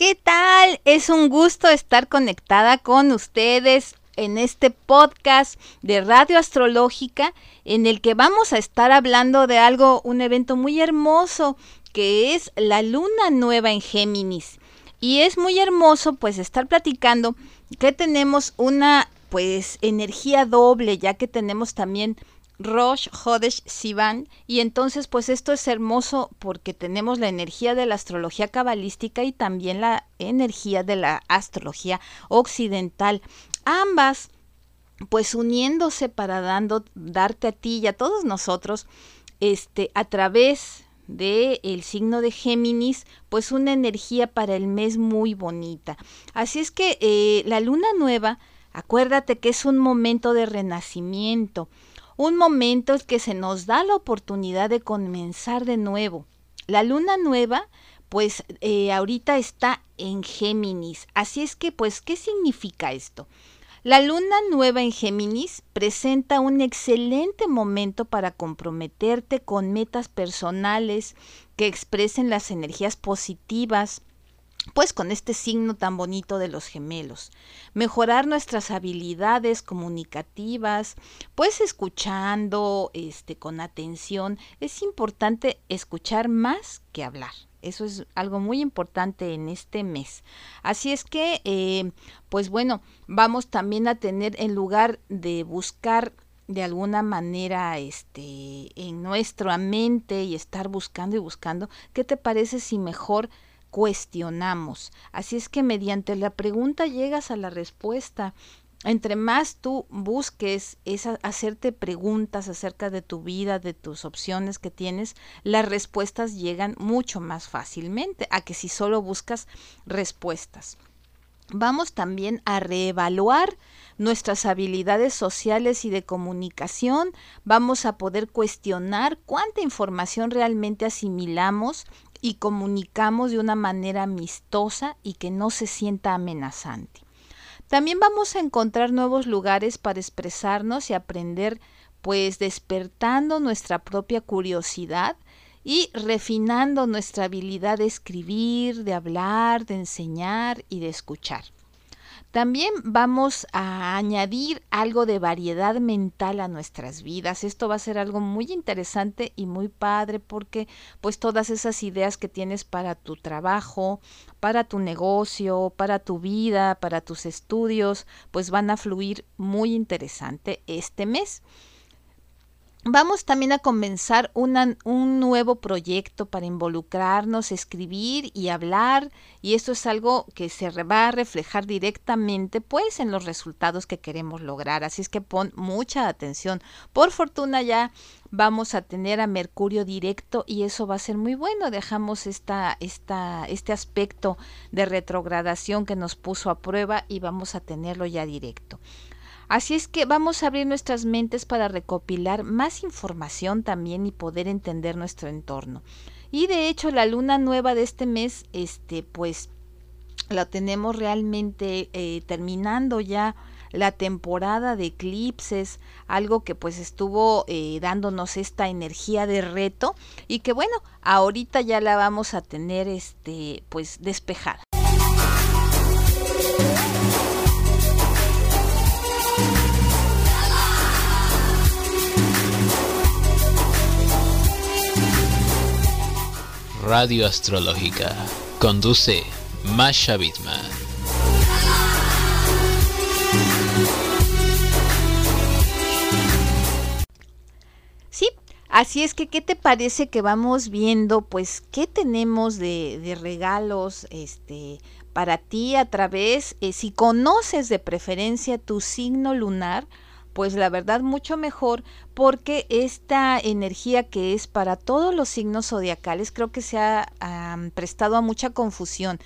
¿Qué tal? Es un gusto estar conectada con ustedes en este podcast de Radio Astrológica en el que vamos a estar hablando de algo, un evento muy hermoso que es la luna nueva en Géminis. Y es muy hermoso pues estar platicando que tenemos una pues energía doble ya que tenemos también Rosh Hodesh Sivan y entonces pues esto es hermoso porque tenemos la energía de la astrología cabalística y también la energía de la astrología occidental. Ambas pues uniéndose para dando darte a ti y a todos nosotros este a través de el signo de Géminis, pues una energía para el mes muy bonita. Así es que eh, la luna nueva, acuérdate que es un momento de renacimiento un momento que se nos da la oportunidad de comenzar de nuevo. La luna nueva, pues eh, ahorita está en Géminis. Así es que, pues, ¿qué significa esto? La luna nueva en Géminis presenta un excelente momento para comprometerte con metas personales que expresen las energías positivas, pues con este signo tan bonito de los gemelos. Mejorar nuestras habilidades comunicativas, pues escuchando este con atención. Es importante escuchar más que hablar. Eso es algo muy importante en este mes. Así es que, eh, pues bueno, vamos también a tener en lugar de buscar de alguna manera este en nuestra mente y estar buscando y buscando, ¿qué te parece si mejor cuestionamos. Así es que mediante la pregunta llegas a la respuesta. Entre más tú busques es hacerte preguntas acerca de tu vida, de tus opciones que tienes, las respuestas llegan mucho más fácilmente a que si solo buscas respuestas. Vamos también a reevaluar nuestras habilidades sociales y de comunicación, vamos a poder cuestionar cuánta información realmente asimilamos y comunicamos de una manera amistosa y que no se sienta amenazante. También vamos a encontrar nuevos lugares para expresarnos y aprender, pues despertando nuestra propia curiosidad y refinando nuestra habilidad de escribir, de hablar, de enseñar y de escuchar. También vamos a añadir algo de variedad mental a nuestras vidas. Esto va a ser algo muy interesante y muy padre porque pues todas esas ideas que tienes para tu trabajo, para tu negocio, para tu vida, para tus estudios, pues van a fluir muy interesante este mes. Vamos también a comenzar un nuevo proyecto para involucrarnos, escribir y hablar y esto es algo que se va a reflejar directamente pues en los resultados que queremos lograr. Así es que pon mucha atención. Por fortuna ya vamos a tener a Mercurio directo y eso va a ser muy bueno. Dejamos esta, esta, este aspecto de retrogradación que nos puso a prueba y vamos a tenerlo ya directo. Así es que vamos a abrir nuestras mentes para recopilar más información también y poder entender nuestro entorno. Y de hecho la luna nueva de este mes, este, pues la tenemos realmente eh, terminando ya la temporada de eclipses, algo que pues estuvo eh, dándonos esta energía de reto y que bueno, ahorita ya la vamos a tener este pues despejada. Radio Astrológica. Conduce Masha Bitman. Sí, así es que, ¿qué te parece que vamos viendo, pues, qué tenemos de, de regalos, este, para ti a través, eh, si conoces de preferencia tu signo lunar, pues la verdad mucho mejor porque esta energía que es para todos los signos zodiacales creo que se ha prestado a mucha confusión.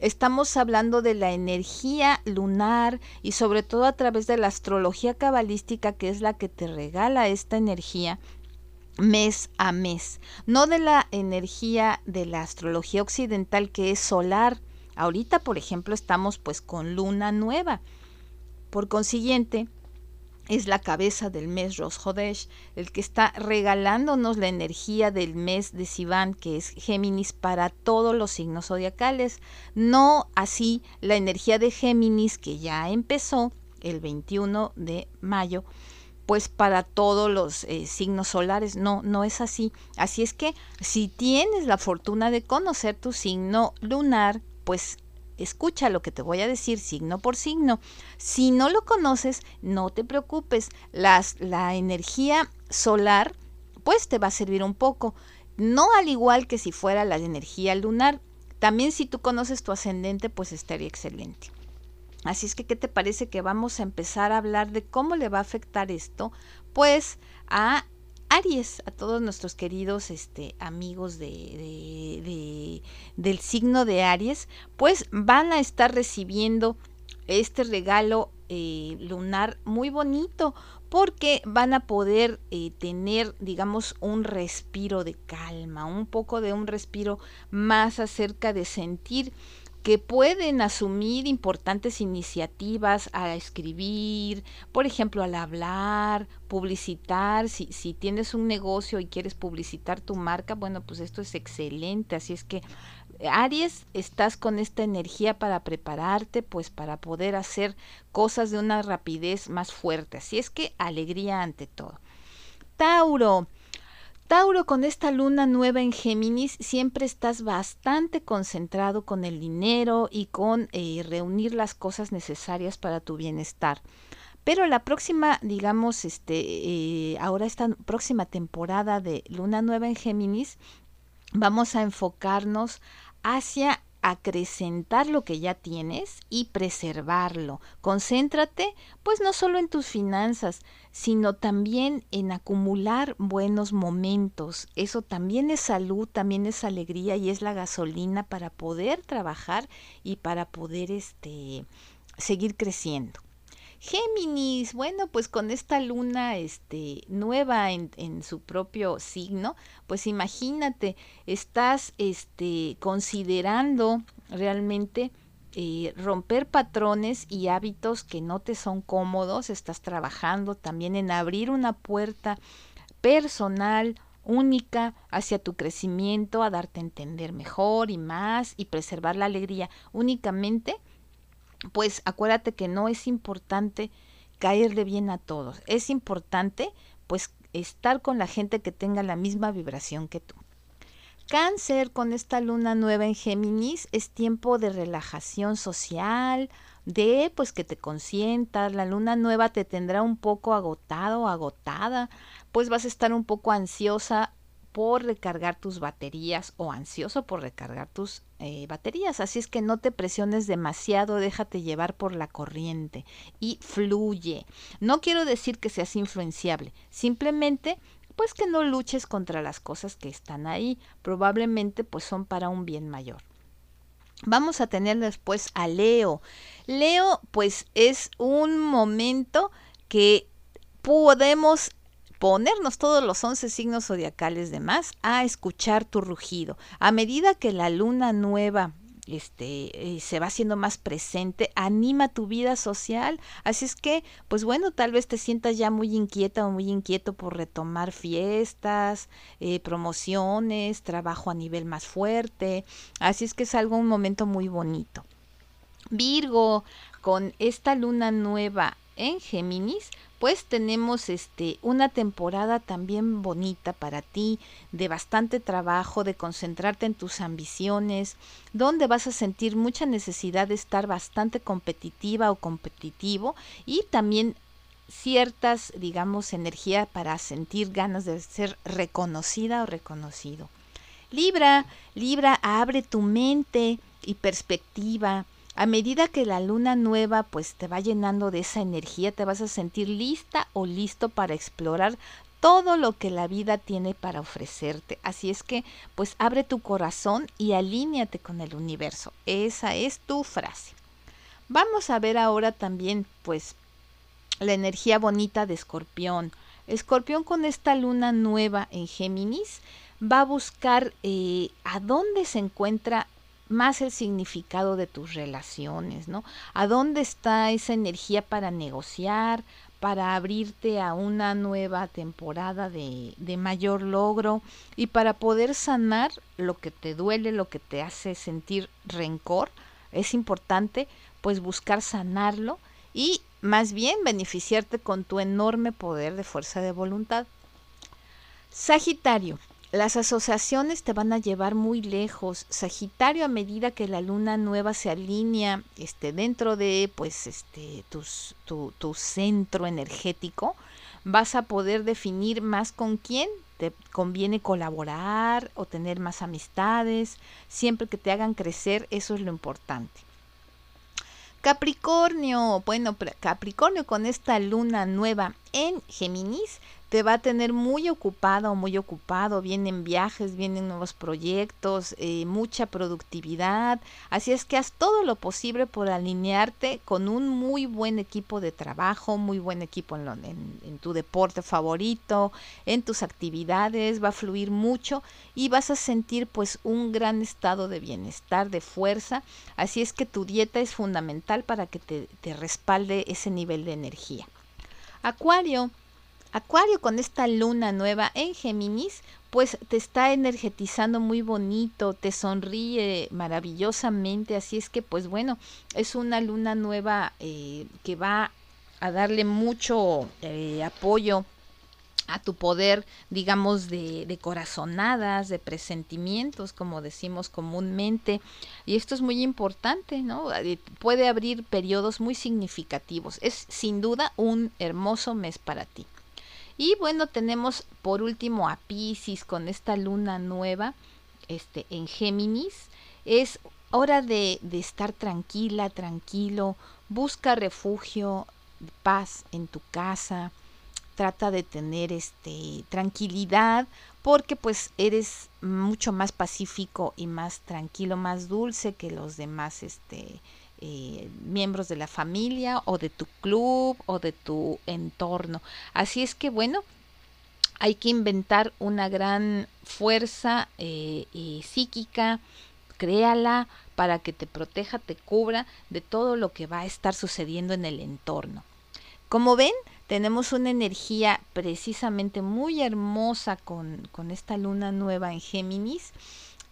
Estamos hablando de la energía lunar y sobre todo a través de la astrología cabalística que es la que te regala esta energía mes a mes, no de la energía de la astrología occidental que es solar. Ahorita, por ejemplo, estamos pues con luna nueva. Por consiguiente, es la cabeza del mes Rosh Hodesh, el que está regalándonos la energía del mes de Sivan, que es Géminis, para todos los signos zodiacales. No así la energía de Géminis, que ya empezó el 21 de mayo, pues para todos los eh, signos solares. No, no es así. Así es que si tienes la fortuna de conocer tu signo lunar, pues escucha lo que te voy a decir signo por signo. Si no lo conoces, no te preocupes. Las, la energía solar, pues te va a servir un poco. No al igual que si fuera la energía lunar. También si tú conoces tu ascendente, pues estaría excelente. Así es que, ¿qué te parece que vamos a empezar a hablar de cómo le va a afectar esto? Pues a Aries, a todos nuestros queridos este, amigos de, del signo de Aries, pues van a estar recibiendo este regalo eh, lunar muy bonito porque van a poder eh, tener, digamos, un respiro de calma, un poco de un respiro más acerca de sentir que pueden asumir importantes iniciativas a escribir, por ejemplo, al hablar, publicitar, si, si tienes un negocio y quieres publicitar tu marca, bueno, pues esto es excelente, así es que Aries, estás con esta energía para prepararte, pues para poder hacer cosas de una rapidez más fuerte, así es que alegría ante todo. Tauro, Tauro, con esta luna nueva en Géminis, siempre estás bastante concentrado con el dinero y con eh, reunir las cosas necesarias para tu bienestar. Pero la próxima, digamos, este, eh, ahora esta próxima temporada de luna nueva en Géminis, vamos a enfocarnos hacia acrecentar lo que ya tienes y preservarlo. Concéntrate, pues no solo en tus finanzas, sino también en acumular buenos momentos. Eso también es salud, también es alegría y es la gasolina para poder trabajar y para poder este seguir creciendo. Géminis, bueno, pues con esta luna este, nueva en, en, su propio signo, pues imagínate, estás este, considerando realmente eh, romper patrones y hábitos que no te son cómodos, estás trabajando también en abrir una puerta personal, única hacia tu crecimiento, a darte a entender mejor y más y preservar la alegría únicamente pues acuérdate que no es importante caerle bien a todos, es importante pues estar con la gente que tenga la misma vibración que tú. Cáncer con esta luna nueva en Géminis es tiempo de relajación social, de pues que te consientas, la luna nueva te tendrá un poco agotado, agotada, pues vas a estar un poco ansiosa por recargar tus baterías o ansioso por recargar tus eh, baterías. Así es que no te presiones demasiado, déjate llevar por la corriente y fluye. No quiero decir que seas influenciable, simplemente pues que no luches contra las cosas que están ahí, probablemente pues son para un bien mayor. Vamos a tener después a Leo. Leo pues es un momento que podemos ponernos todos los once signos zodiacales de más a escuchar tu rugido. A medida que la luna nueva este, eh, se va haciendo más presente, anima tu vida social. Así es que, pues bueno, tal vez te sientas ya muy inquieta o muy inquieto por retomar fiestas, eh, promociones, trabajo a nivel más fuerte. Así es que es algo, un momento muy bonito. Virgo, con esta luna nueva en Géminis, pues tenemos este una temporada también bonita para ti, de bastante trabajo, de concentrarte en tus ambiciones, donde vas a sentir mucha necesidad de estar bastante competitiva o competitivo y también ciertas, digamos, energía para sentir ganas de ser reconocida o reconocido. Libra, Libra, abre tu mente y perspectiva A medida que la luna nueva pues te va llenando de esa energía, te vas a sentir lista o listo para explorar todo lo que la vida tiene para ofrecerte. Así es que pues abre tu corazón y alíñate con el universo. Esa es tu frase. Vamos a ver ahora también pues la energía bonita de Escorpión. Escorpión con esta luna nueva en Géminis va a buscar eh, a dónde se encuentra más el significado de tus relaciones, ¿no? A dónde está esa energía para negociar, para abrirte a una nueva temporada de, de, mayor logro y para poder sanar lo que te duele, lo que te hace sentir rencor. Es importante pues buscar sanarlo y más bien beneficiarte con tu enorme poder de fuerza de voluntad. Sagitario, las asociaciones te van a llevar muy lejos. Sagitario, a medida que la luna nueva se alinea este, dentro de pues, este, tu, tu centro energético, vas a poder definir más con quién te conviene colaborar o tener más amistades, siempre que te hagan crecer, eso es lo importante. Capricornio, bueno, Capricornio con esta luna nueva en Géminis te va a tener muy ocupado muy ocupado, vienen viajes, vienen nuevos proyectos, eh, mucha productividad, así es que haz todo lo posible por alinearte con un muy buen equipo de trabajo, muy buen equipo en, en, en tu deporte favorito, en tus actividades, va a fluir mucho y vas a sentir pues un gran estado de bienestar, de fuerza, así es que tu dieta es fundamental para que te, te respalde ese nivel de energía. Acuario, Acuario con esta luna nueva en Géminis, pues te está energetizando muy bonito, te sonríe maravillosamente, así es que pues bueno, es una luna nueva eh, que va a darle mucho eh, apoyo a tu poder, digamos, de, de, corazonadas, de presentimientos, como decimos comúnmente. Y esto es muy importante, ¿no? Eh, puede abrir periodos muy significativos. Es sin duda un hermoso mes para ti. Y bueno, tenemos por último a Pisces con esta luna nueva este, en Géminis. Es hora de, de estar tranquila, tranquilo. Busca refugio, paz en tu casa. Trata de tener este, tranquilidad porque pues eres mucho más pacífico y más tranquilo, más dulce que los demás este, eh, miembros de la familia o de tu club o de tu entorno. Así es que bueno, hay que inventar una gran fuerza eh, eh, psíquica, créala para que te proteja, te cubra de todo lo que va a estar sucediendo en el entorno. Como ven, tenemos una energía precisamente muy hermosa con, con esta luna nueva en Géminis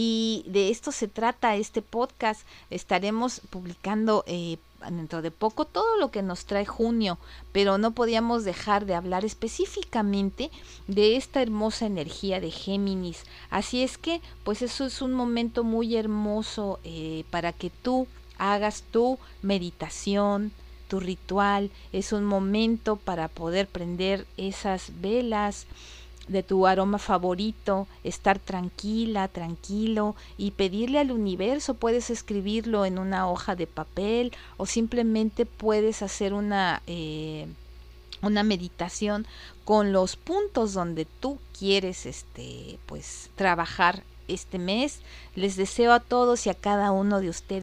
y de esto se trata este podcast. Estaremos publicando eh, dentro de poco todo lo que nos trae junio, pero no podíamos dejar de hablar específicamente de esta hermosa energía de Géminis. Así es que, pues eso es un momento muy hermoso eh, para que tú hagas tu meditación, tu ritual. Es un momento para poder prender esas velas de tu aroma favorito, estar tranquila, tranquilo y pedirle al universo, puedes escribirlo en una hoja de papel o simplemente puedes hacer una, eh, una meditación con los puntos donde tú quieres este, pues, trabajar este mes. Les deseo a todos y a cada uno de ustedes